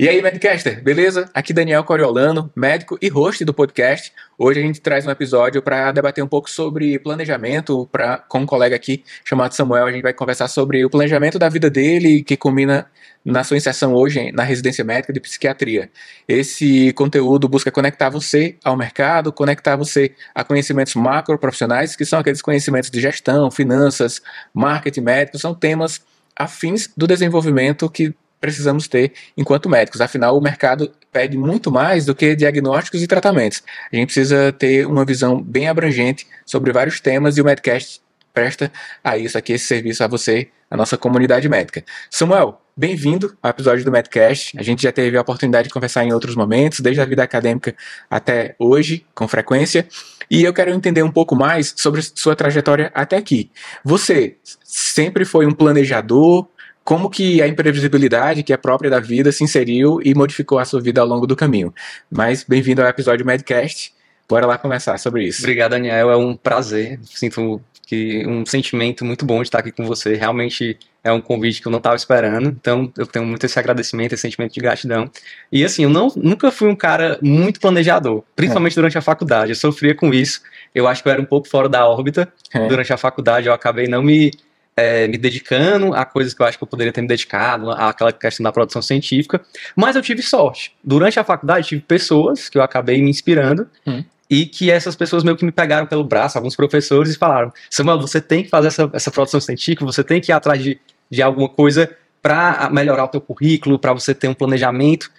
E aí, Medcaster, beleza? Aqui Daniel Coriolano, médico e host do podcast. Hoje a gente traz um episódio para debater um pouco sobre planejamento. Pra, com um colega aqui chamado Samuel, a gente vai conversar sobre o planejamento da vida dele, que culmina na sua inserção hoje na residência médica de psiquiatria. Esse conteúdo busca conectar você ao mercado, conectar você a conhecimentos macro profissionais, que são aqueles conhecimentos de gestão, finanças, marketing médico, são temas afins do desenvolvimento que precisamos ter enquanto médicos. Afinal, o mercado pede muito mais do que diagnósticos e tratamentos. A gente precisa ter uma visão bem abrangente sobre vários temas e o Medcast presta a isso aqui, esse serviço a você, a nossa comunidade médica. Samuel, bem-vindo ao episódio do Medcast. A gente já teve a oportunidade de conversar em outros momentos, desde a vida acadêmica até hoje, com frequência. E eu quero entender um pouco mais sobre sua trajetória até aqui. Você sempre foi um planejador, como que a imprevisibilidade, que é própria da vida, se inseriu e modificou a sua vida ao longo do caminho. Mas bem-vindo ao episódio Medcast. Bora lá conversar sobre isso. Obrigado, Daniel. É um prazer. Sinto que um sentimento muito bom de estar aqui com você. Realmente é um convite que eu não estava esperando. Então eu tenho muito esse agradecimento, esse sentimento de gratidão. E assim, eu não, nunca fui um cara muito planejador, principalmente é. durante a faculdade. Eu sofria com isso. Eu acho que eu era um pouco fora da órbita. É. Durante a faculdade eu acabei não me é, me dedicando a coisas que eu acho que eu poderia ter me dedicado, àquela questão da produção científica. Mas eu tive sorte. Durante a faculdade, tive pessoas que eu acabei me inspirando. Hum. E que essas pessoas meio que me pegaram pelo braço, alguns professores, e falaram: Samuel, você tem que fazer essa, essa produção científica, você tem que ir atrás de, de alguma coisa para melhorar o teu currículo, para você ter um planejamento.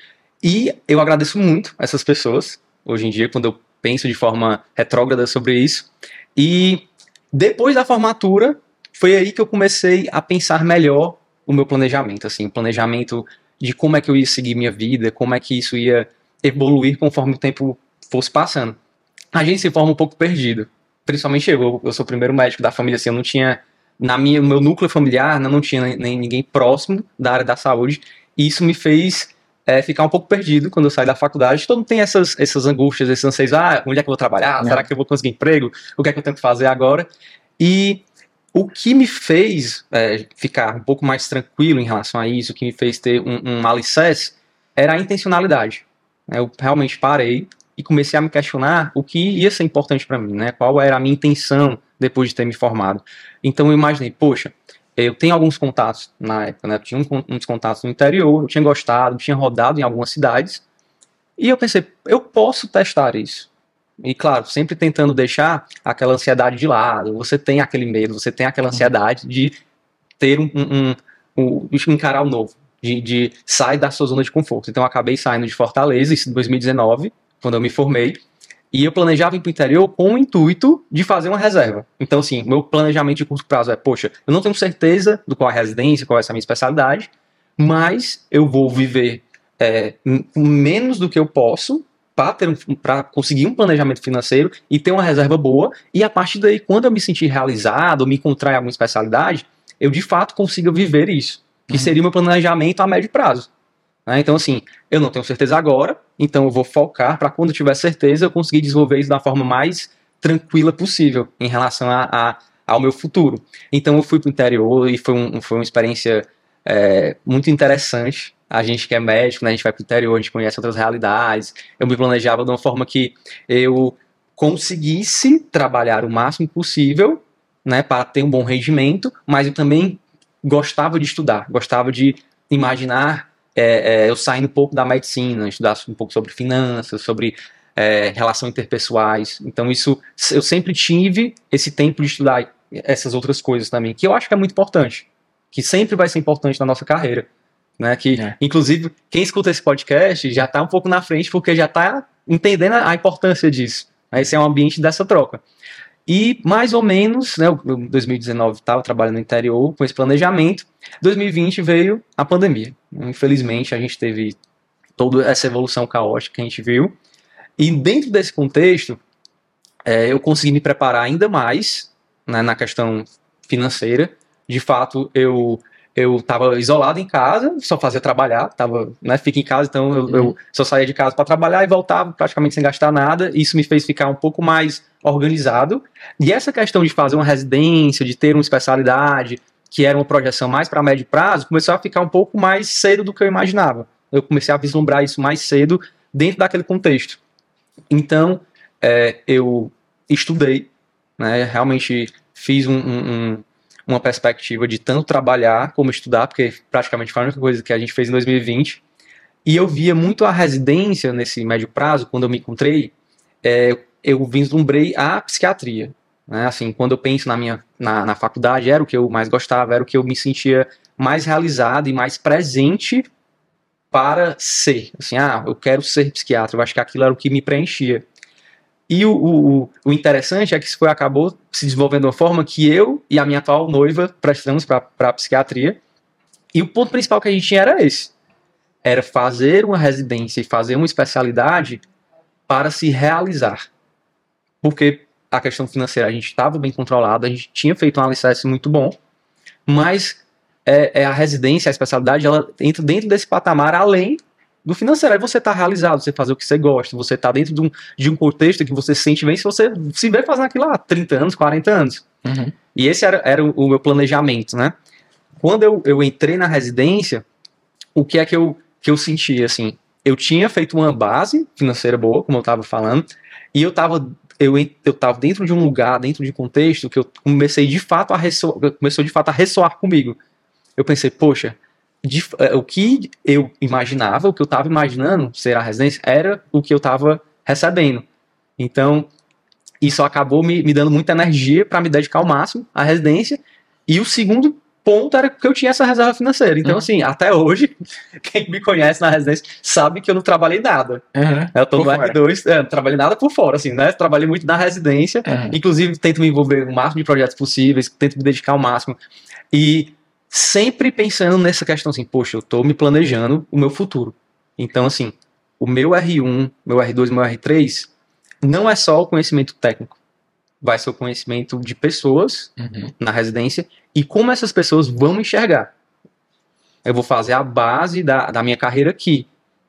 E eu agradeço muito essas pessoas, hoje em dia, quando eu penso de forma retrógrada sobre isso. E depois da formatura, foi aí que eu comecei a pensar melhor o meu planejamento, assim, o planejamento de como é que eu ia seguir minha vida, como é que isso ia evoluir conforme o tempo fosse passando. A gente se forma um pouco perdido, principalmente eu, eu sou o primeiro médico da família, assim, eu não tinha, na minha, meu núcleo familiar, não, não tinha nem, ninguém próximo da área da saúde, e isso me fez é, ficar um pouco perdido quando eu saí da faculdade. Todo mundo tem essas, essas angústias, esses anseios, ah, onde é que eu vou trabalhar? Será que eu vou conseguir emprego? O que é que eu tenho que fazer agora? E o que me fez é, ficar um pouco mais tranquilo em relação a isso, o que me fez ter um, um alicerce, era a intencionalidade. Eu realmente parei e comecei a me questionar o que ia ser importante para mim, né? Qual era a minha intenção depois de ter me formado. Então eu imaginei, poxa, eu tenho alguns contatos na época, né? Eu tinha uns contatos no interior, eu tinha gostado, tinha rodado em algumas cidades, e eu pensei, eu posso testar isso. E claro, sempre tentando deixar aquela ansiedade de lado. Você tem aquele medo, você tem aquela ansiedade de ter um, um, um, um encarar o novo, de, de sair da sua zona de conforto. Então eu acabei saindo de Fortaleza, isso em 2019, quando eu me formei, e eu planejava ir para o interior com o intuito de fazer uma reserva. Então, assim, meu planejamento de curto prazo é, poxa, eu não tenho certeza do qual é a residência, qual é essa minha especialidade, mas eu vou viver é, menos do que eu posso para conseguir um planejamento financeiro e ter uma reserva boa, e a partir daí, quando eu me sentir realizado, me encontrar em alguma especialidade, eu de fato consiga viver isso, que uhum. seria o meu planejamento a médio prazo. Né? Então, assim, eu não tenho certeza agora, então eu vou focar para quando eu tiver certeza eu conseguir desenvolver isso da forma mais tranquila possível em relação a, a ao meu futuro. Então eu fui para o interior e foi, um, foi uma experiência é, muito interessante a gente que é médico, né, a gente vai para o interior, a gente conhece outras realidades. Eu me planejava de uma forma que eu conseguisse trabalhar o máximo possível, né, para ter um bom rendimento, mas eu também gostava de estudar, gostava de imaginar é, é, eu saindo um pouco da medicina, estudar um pouco sobre finanças, sobre é, relações interpessoais. Então isso eu sempre tive esse tempo de estudar essas outras coisas também, que eu acho que é muito importante, que sempre vai ser importante na nossa carreira né? Que, é. inclusive, quem escuta esse podcast já está um pouco na frente porque já está entendendo a importância disso. Esse é um ambiente dessa troca. E mais ou menos, né, em 2019 estava trabalhando no interior com esse planejamento. 2020 veio a pandemia. Infelizmente, a gente teve toda essa evolução caótica que a gente viu. E dentro desse contexto, é, eu consegui me preparar ainda mais né, na questão financeira. De fato, eu eu estava isolado em casa, só fazia trabalhar, tava, né, fica em casa, então eu, eu uhum. só saía de casa para trabalhar e voltava praticamente sem gastar nada. Isso me fez ficar um pouco mais organizado. E essa questão de fazer uma residência, de ter uma especialidade, que era uma projeção mais para médio prazo, começou a ficar um pouco mais cedo do que eu imaginava. Eu comecei a vislumbrar isso mais cedo dentro daquele contexto. Então, é, eu estudei, né, realmente fiz um, um, uma perspectiva de tanto trabalhar como estudar, porque praticamente foi a única coisa que a gente fez em 2020. E eu via muito a residência nesse médio prazo, quando eu me encontrei, é, eu vislumbrei a psiquiatria. Né? Assim, quando eu penso na minha na, na faculdade, era o que eu mais gostava, era o que eu me sentia mais realizado e mais presente para ser. Assim, ah, eu quero ser psiquiatra. Eu acho que aquilo era o que me preenchia. E o, o, o interessante é que isso foi, acabou se desenvolvendo de uma forma que eu e a minha atual noiva prestamos para a psiquiatria. E o ponto principal que a gente tinha era esse: era fazer uma residência e fazer uma especialidade para se realizar. Porque a questão financeira a gente estava bem controlado, a gente tinha feito um alicerce muito bom, mas é, é, a residência, a especialidade, ela entra dentro desse patamar além do financeiro. Aí você está realizado, você fazer o que você gosta, você está dentro de um, de um contexto que você se sente bem se você se vê fazendo aquilo há 30 anos, 40 anos. Uhum. E esse era, era o, o, meu planejamento, né? Quando eu, eu entrei na residência, o que é que eu, que eu senti, assim? Eu tinha feito uma base financeira boa, como eu estava falando, e eu estava eu, eu tava dentro de um lugar, dentro de um contexto que eu comecei de fato a ressoar, começou de fato a ressoar comigo. Eu pensei, poxa, de, é, o que eu imaginava, o que eu estava imaginando ser a residência, era o que eu estava recebendo. Então, isso acabou me, me dando muita energia para me dedicar ao máximo à residência. E o segundo ponto era que eu tinha essa reserva financeira. Então, uhum. assim, até hoje, quem me conhece na residência sabe que eu não trabalhei nada. Uhum. Eu tô por no fora. R2, é, não trabalhei nada por fora, assim, né? Trabalhei muito na residência, uhum. inclusive tento me envolver no máximo de projetos possíveis, tento me dedicar ao máximo. E sempre pensando nessa questão assim, poxa, eu tô me planejando o meu futuro. Então, assim, o meu R1, meu R2, meu R3 não é só o conhecimento técnico vai ser o conhecimento de pessoas uhum. na residência e como essas pessoas vão me enxergar. Eu vou fazer a base da, da minha carreira aqui.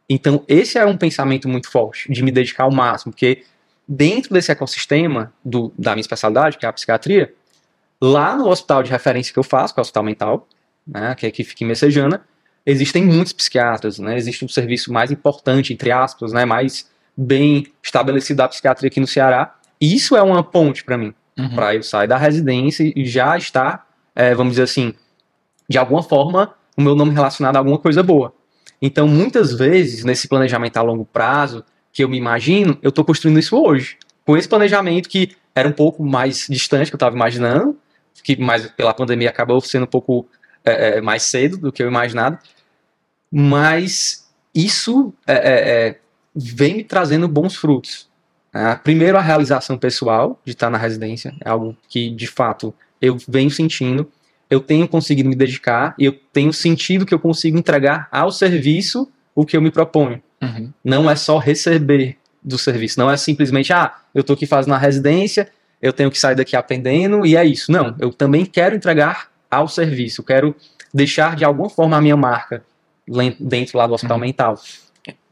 Então, esse é um pensamento muito forte, de me dedicar ao máximo, porque dentro desse ecossistema do, da minha especialidade, que é a psiquiatria, lá no hospital de referência que eu faço, que é o Hospital Mental, né, que é aqui fica em Messejana, existem muitos psiquiatras, né, existe um serviço mais importante, entre aspas, né, mais bem estabelecido da psiquiatria aqui no Ceará, e isso é uma ponte para mim, uhum. para eu sair da residência e já estar é, vamos dizer assim, de alguma forma, o meu nome relacionado a alguma coisa boa. Então, muitas vezes, nesse planejamento a longo prazo, que eu me imagino, eu estou construindo isso hoje. Com esse planejamento que era um pouco mais distante que eu estava imaginando, que mais pela pandemia acabou sendo um pouco é, é, mais cedo do que eu imaginava, mas isso é, é, é vem me trazendo bons frutos. Né? primeiro, a realização pessoal de estar na residência, é algo que de fato eu venho sentindo, eu tenho conseguido me dedicar e eu tenho sentido que eu consigo entregar ao serviço o que eu me proponho. Uhum. Não é só receber do serviço, não é simplesmente, ah, eu estou aqui fazendo a residência, eu tenho que sair daqui aprendendo e é isso. Não, eu também quero entregar ao serviço, quero deixar de alguma forma a minha marca dentro lá do hospital uhum. mental.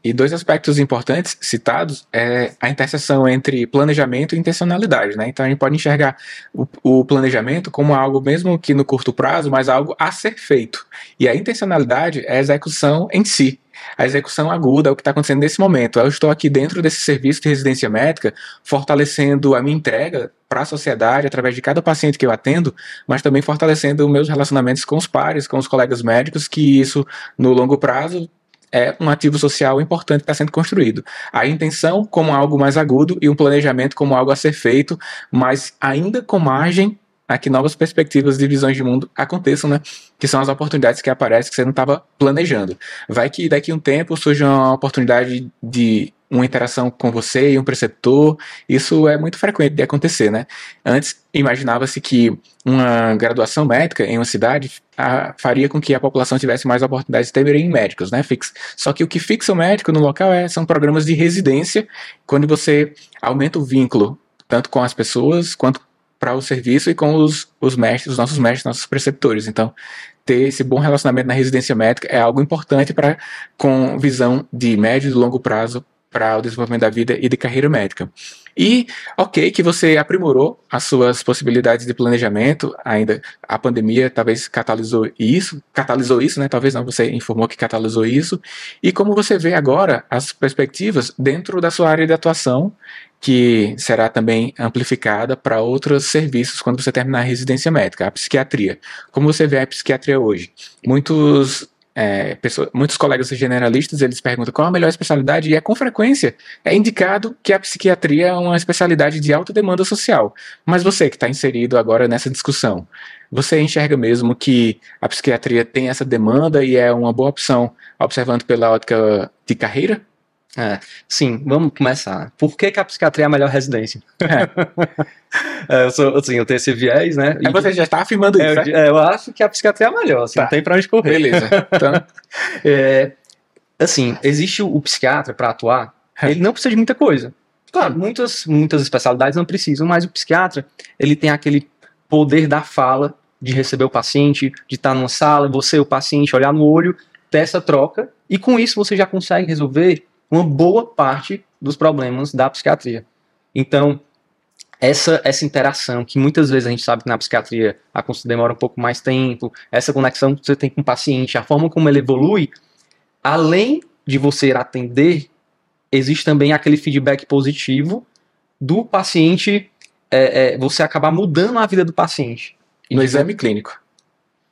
E dois aspectos importantes citados é a interseção entre planejamento e intencionalidade, né? Então a gente pode enxergar o, o, planejamento como algo mesmo que no curto prazo, mas algo a ser feito. E a intencionalidade é a execução em si. A execução aguda é o que está acontecendo nesse momento. Eu estou aqui dentro desse serviço de residência médica, fortalecendo a minha entrega para a sociedade através de cada paciente que eu atendo, mas também fortalecendo meus relacionamentos com os pares, com os colegas médicos, que isso no longo prazo é um ativo social importante que está sendo construído. A intenção como algo mais agudo e um planejamento como algo a ser feito, mas ainda com margem a que novas perspectivas de visões de mundo aconteçam, né? Que são as oportunidades que aparecem que você não estava planejando. Vai que daqui a um tempo surge uma oportunidade de uma interação com você e um preceptor, isso é muito frequente de acontecer, né? Antes imaginava-se que uma graduação médica em uma cidade a, faria com que a população tivesse mais oportunidades de terem médicos, né? Fix. Só que o que fixa o médico no local é, são programas de residência, quando você aumenta o vínculo tanto com as pessoas quanto para o serviço e com os, os mestres, os nossos mestres, nossos preceptores. Então, ter esse bom relacionamento na residência médica é algo importante para com visão de médio e longo prazo para o desenvolvimento da vida e de carreira médica. E ok que você aprimorou as suas possibilidades de planejamento, ainda a pandemia talvez catalisou isso, catalisou isso, né? Talvez não, você informou que catalisou isso. E como você vê agora as perspectivas dentro da sua área de atuação, que será também amplificada para outros serviços quando você terminar a residência médica, a psiquiatria. Como você vê a psiquiatria hoje? Muitos é, pessoas, muitos colegas generalistas eles perguntam qual a melhor especialidade e é com frequência é indicado que a psiquiatria é uma especialidade de alta demanda social. Mas você que está inserido agora nessa discussão, você enxerga mesmo que a psiquiatria tem essa demanda e é uma boa opção, observando pela ótica de carreira? É, sim, vamos começar. Por que, que a psiquiatria é a melhor residência? É. eu, sou, assim, eu tenho esse viés, né? E você já está afirmando isso, é, é, eu acho que a psiquiatria é a melhor, assim, tá. não tem pra onde correr. Beleza. Então... é, assim, existe o, o psiquiatra para atuar, é. ele não precisa de muita coisa. Claro, muitas, muitas especialidades não precisam, mas o psiquiatra, ele tem aquele poder da fala, de receber o paciente, de estar numa sala, você, o paciente, olhar no olho, ter essa troca, e com isso você já consegue resolver uma boa parte dos problemas da psiquiatria. Então, essa, essa interação, que muitas vezes a gente sabe que na psiquiatria a consulta demora um pouco mais tempo, essa conexão que você tem com o paciente, a forma como ele evolui, além de você atender, existe também aquele feedback positivo do paciente, é, é, você acabar mudando a vida do paciente. No exame clínico.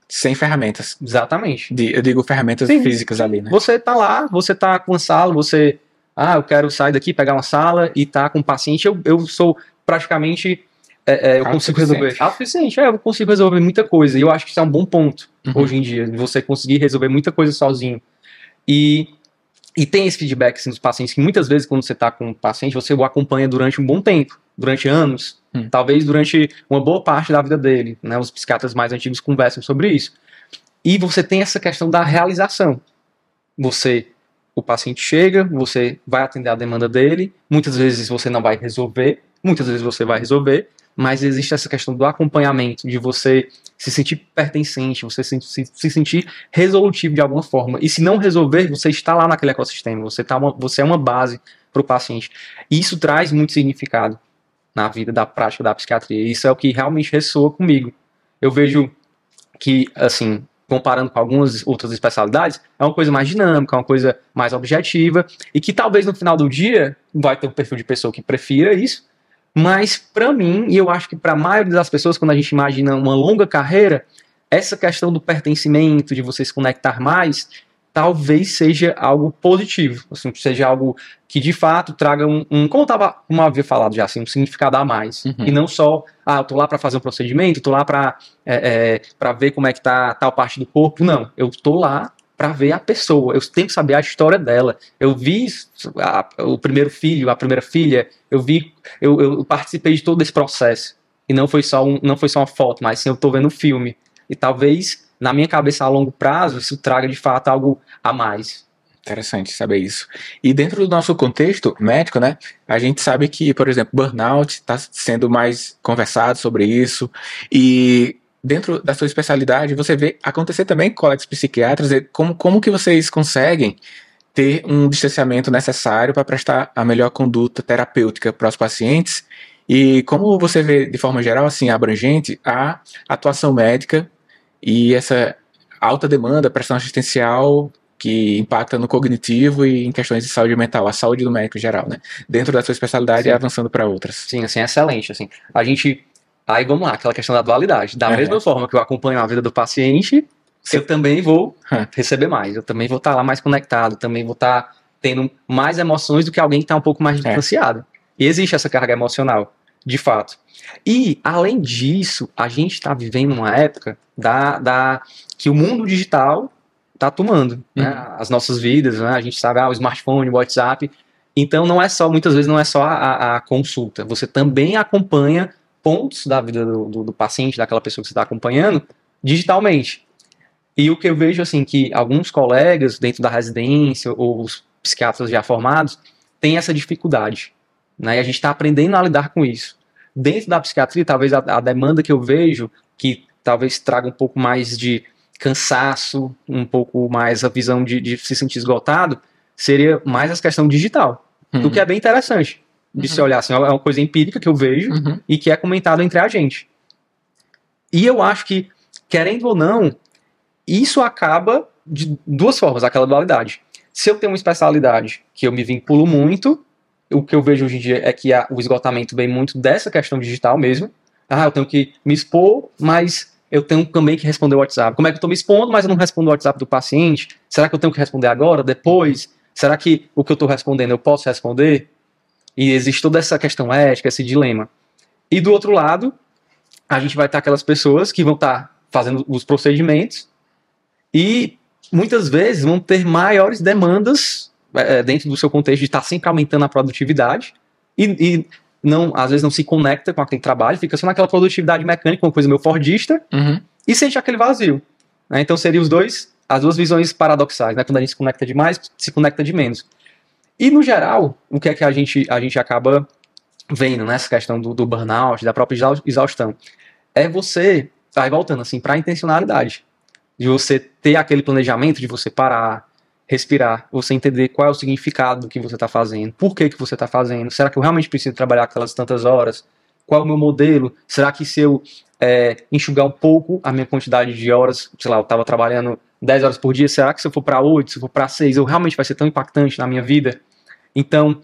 Sem ferramentas. Exatamente. De, eu digo ferramentas Sim. físicas ali, né? Você tá lá, você tá com uma sala, você. Ah, eu quero sair daqui, pegar uma sala e tá com um paciente. Eu, eu sou praticamente. É, é, eu consigo resolver. Autossuficiente, é, eu consigo resolver muita coisa. E eu acho que isso é um bom ponto uhum. hoje em dia, de você conseguir resolver muita coisa sozinho. E, e tem esse feedback assim, dos pacientes que muitas vezes, quando você está com um paciente, você o acompanha durante um bom tempo, durante anos. Hum. Talvez durante uma boa parte da vida dele. Né? Os psiquiatras mais antigos conversam sobre isso. E você tem essa questão da realização. Você, o paciente chega, você vai atender a demanda dele, muitas vezes você não vai resolver, muitas vezes você vai resolver, mas existe essa questão do acompanhamento, de você se sentir pertencente, você se, se, se, sentir resolutivo de alguma forma. E se não resolver, você está lá naquele ecossistema, você, tá uma, você é uma base para o paciente. E isso traz muito significado na vida da prática da psiquiatria. Isso é o que realmente ressoa comigo. Eu vejo que, assim, comparando com algumas outras especialidades, é uma coisa mais dinâmica, é uma coisa mais objetiva e que talvez no final do dia vai ter um perfil de pessoa que prefira isso, mas para mim, e eu acho que para a maioria das pessoas, quando a gente imagina uma longa carreira, essa questão do pertencimento, de você se conectar mais, talvez seja algo positivo, assim, seja algo que de fato traga um, um como, tava, como eu havia falado já, assim, um significado a mais. Uhum. E não só, ah, eu tô lá para fazer um procedimento, tô lá para é, é, ver como é que tá tal parte do corpo. Não, eu tô lá para ver a pessoa, eu tenho que saber a história dela. Eu vi a, o primeiro filho, a primeira filha, eu vi, eu, eu participei de todo esse processo. E não foi só um, não foi só uma foto, mas sim eu tô vendo um filme. E talvez na minha cabeça a longo prazo, isso traga de fato algo a mais. Interessante saber isso. E dentro do nosso contexto médico, né, a gente sabe que, por exemplo, burnout está sendo mais conversado sobre isso. E dentro da sua especialidade, você vê acontecer também com colegas psiquiatras, como, como que vocês conseguem ter um distanciamento necessário para prestar a melhor conduta terapêutica para os pacientes e como você vê de forma geral, assim, abrangente, a atuação médica e essa alta demanda, pressão assistencial que impacta no cognitivo e em questões de saúde mental, a saúde do médico em geral, né? Dentro da sua especialidade Sim. e avançando para outras. Sim, assim, excelente, assim. A gente aí vamos lá, aquela questão da dualidade. Da mesma forma que eu acompanho a vida do paciente, eu também vou receber mais, eu também vou estar lá mais conectado, também vou estar tendo mais emoções do que alguém que está um pouco mais é. distanciado. É. E existe essa carga emocional, de fato. E, além disso, a gente está vivendo uma época da, da que o mundo digital está tomando né, uhum. as nossas vidas, né? a gente sabe, ah, o smartphone, o WhatsApp. Então, não é só, muitas vezes, não é só a, a consulta, você também acompanha pontos da vida do, do, do paciente, daquela pessoa que você está acompanhando, digitalmente. E o que eu vejo, assim, que alguns colegas dentro da residência, ou os psiquiatras já formados, têm essa dificuldade. Né? E a gente está aprendendo a lidar com isso. Dentro da psiquiatria, talvez a, a demanda que eu vejo, que talvez traga um pouco mais de cansaço, um pouco mais a visão de, de se sentir esgotado, seria mais essa questão digital. Uhum. O que é bem interessante. de uhum. se olhar assim, é uma coisa empírica que eu vejo uhum. e que é comentado entre a gente. E eu acho que, querendo ou não, isso acaba de duas formas, aquela dualidade. Se eu tenho uma especialidade que eu me vinculo muito, o que eu vejo hoje em dia é que a, o esgotamento vem muito dessa questão digital mesmo. Ah, eu tenho que me expor, mas eu tenho também que responder o WhatsApp. Como é que eu estou me expondo, mas eu não respondo o WhatsApp do paciente? Será que eu tenho que responder agora, depois? Será que o que eu estou respondendo eu posso responder? E existe toda essa questão ética, esse dilema. E do outro lado, a gente vai estar aquelas pessoas que vão estar fazendo os procedimentos e muitas vezes vão ter maiores demandas é, dentro do seu contexto de estar sempre aumentando a produtividade e, e, não, às vezes não se conecta com aquele trabalho, fica só naquela produtividade mecânica, uma coisa meio fordista, uhum. e sente aquele vazio. Né? Então seriam os dois, as duas visões paradoxais, né? Quando a gente se conecta demais, se conecta de menos. E no geral, o que é que a gente, a gente acaba vendo nessa questão do, do burnout, da própria exaustão? É você, aí voltando assim, para a intencionalidade. De você ter aquele planejamento de você parar, respirar, você entender qual é o significado do que você está fazendo, por que, que você está fazendo, será que eu realmente preciso trabalhar aquelas tantas horas, qual é o meu modelo, será que se eu é, enxugar um pouco a minha quantidade de horas, sei lá, eu estava trabalhando 10 horas por dia, será que se eu for para 8, se eu for para 6, eu realmente vai ser tão impactante na minha vida? Então,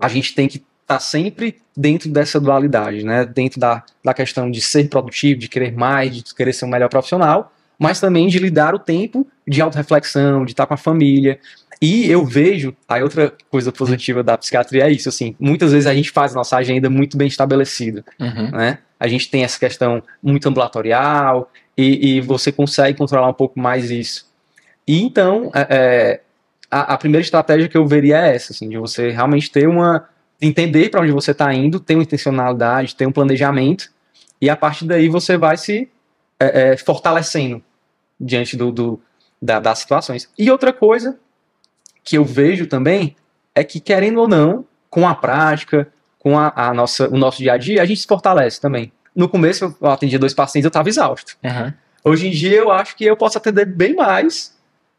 a gente tem que estar tá sempre dentro dessa dualidade, né? dentro da, da questão de ser produtivo, de querer mais, de querer ser um melhor profissional, mas também de lidar o tempo de autorreflexão, de estar com a família. E eu vejo, a outra coisa positiva da psiquiatria é isso, assim, muitas vezes a gente faz a nossa agenda muito bem estabelecida, uhum. né? A gente tem essa questão muito ambulatorial e, e você consegue controlar um pouco mais isso. E então, é, é a, a, primeira estratégia que eu veria é essa, assim, de você realmente ter uma, entender para onde você está indo, ter uma intencionalidade, ter um planejamento, e a partir daí você vai se é, é, fortalecendo diante do, do da, das situações. E outra coisa que eu vejo também é que, querendo ou não, com a prática, com a, a nossa, o nosso dia a dia, a gente se fortalece também. No começo, eu atendia dois pacientes, eu estava exausto. Uhum. Hoje em dia, eu acho que eu posso atender bem mais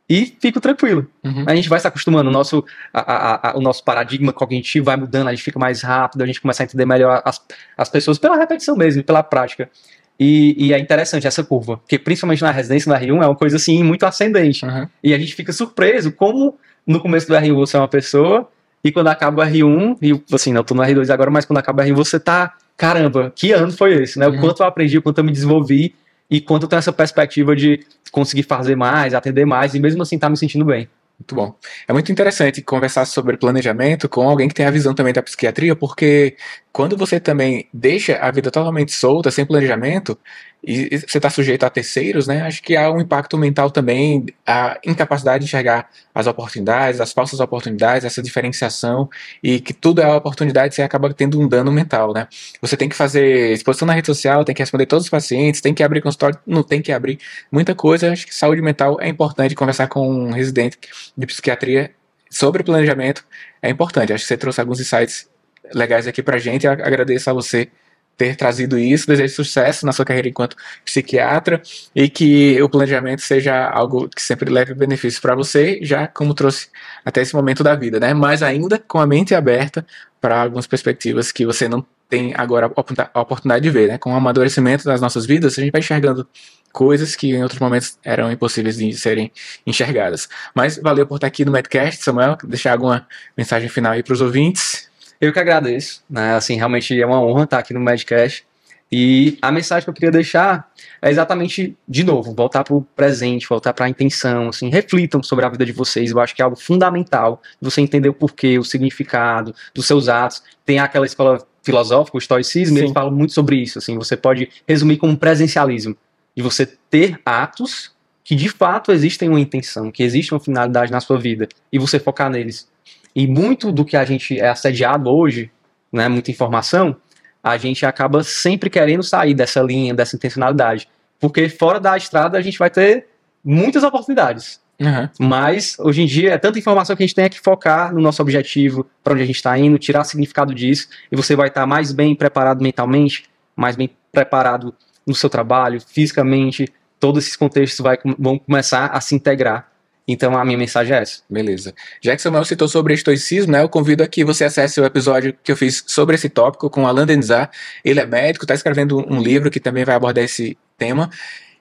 e fico tranquilo. Uhum. A gente vai se acostumando, o nosso, a, a, o nosso paradigma cognitivo vai mudando, a gente fica mais rápido, a gente começa a entender melhor as, as pessoas pela repetição mesmo, pela prática. E, e, é interessante essa curva, porque principalmente na residência na R1 é uma coisa assim muito ascendente. Uhum. E a gente fica surpreso como no começo do R1 você é uma pessoa e quando acaba o R1, e assim, não tô no R2 agora, mas quando acaba o R1 você tá, caramba, que ano foi esse, né? O uhum. quanto eu aprendi, o quanto eu me desenvolvi e quanto eu tenho essa perspectiva de conseguir fazer mais, atender mais e mesmo assim tá me sentindo bem. Muito bom. É muito interessante conversar sobre planejamento com alguém que tem a visão também da psiquiatria, porque quando você também deixa a vida totalmente solta, sem planejamento, e você está sujeito a terceiros, né? Acho que há um impacto mental também, a incapacidade de enxergar as oportunidades, as falsas oportunidades, essa diferenciação, e que tudo é oportunidade, você acaba tendo um dano mental, né? Você tem que fazer exposição na rede social, tem que responder todos os pacientes, tem que abrir consultório, não tem que abrir muita coisa. Acho que saúde mental é importante conversar com um residente de psiquiatria sobre planejamento, é importante. Acho que você trouxe alguns insights legais aqui pra gente. Eu agradeço a você ter trazido isso. Desejo sucesso na sua carreira enquanto psiquiatra e que o planejamento seja algo que sempre leve benefício para você, já como trouxe até esse momento da vida, né? Mas ainda com a mente aberta para algumas perspectivas que você não tem agora a oportunidade de ver, né? Com o amadurecimento das nossas vidas, a gente vai enxergando coisas que em outros momentos eram impossíveis de serem enxergadas. Mas valeu por estar aqui no Medcast, Samuel. Deixar alguma mensagem final aí para os ouvintes. Eu que agradeço, né? Assim, realmente é uma honra estar aqui no Medcast. E a mensagem que eu queria deixar é exatamente, de novo, voltar para o presente, voltar para a intenção, assim, reflitam sobre a vida de vocês. Eu acho que é algo fundamental você entender o porquê, o significado dos seus atos. Tem aquela escola filosófica, o estoicismo, eles falam muito sobre isso. Assim, você pode resumir como presencialismo, de você ter atos que de fato existem uma intenção, que existe uma finalidade na sua vida, e você focar neles. E muito do que a gente é assediado hoje, né, muita informação, a gente acaba sempre querendo sair dessa linha, dessa intencionalidade. Porque fora da estrada a gente vai ter muitas oportunidades. Uhum. Mas hoje em dia é tanta informação que a gente tem que focar no nosso objetivo, para onde a gente está indo, tirar significado disso, e você vai estar tá mais bem preparado mentalmente, mais bem preparado no seu trabalho, fisicamente, todos esses contextos vai, vão começar a se integrar Então a minha mensagem é essa. Beleza. Já que Samuel citou sobre estoicismo, né, eu convido a que você acesse o episódio que eu fiz sobre esse tópico com Alan Denizar. Ele é médico, está escrevendo um livro que também vai abordar esse tema.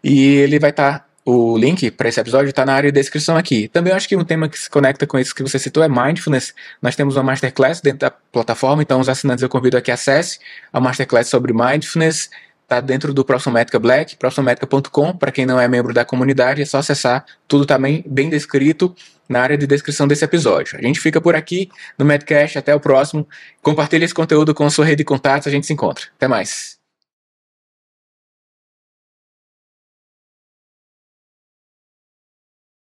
E ele vai estar. Tá, o link para esse episódio está na área de descrição aqui. Também acho que um tema que se conecta com isso que você citou é mindfulness. Nós temos uma masterclass dentro da plataforma, então os assinantes eu convido a acesse a masterclass sobre mindfulness está dentro do Médica Black, proximomédica.com. Para quem não é membro da comunidade, é só acessar. Tudo também bem descrito na área de descrição desse episódio. A gente fica por aqui no Medcast. Até o próximo. Compartilhe esse conteúdo com a sua rede de contatos. A gente se encontra. Até mais.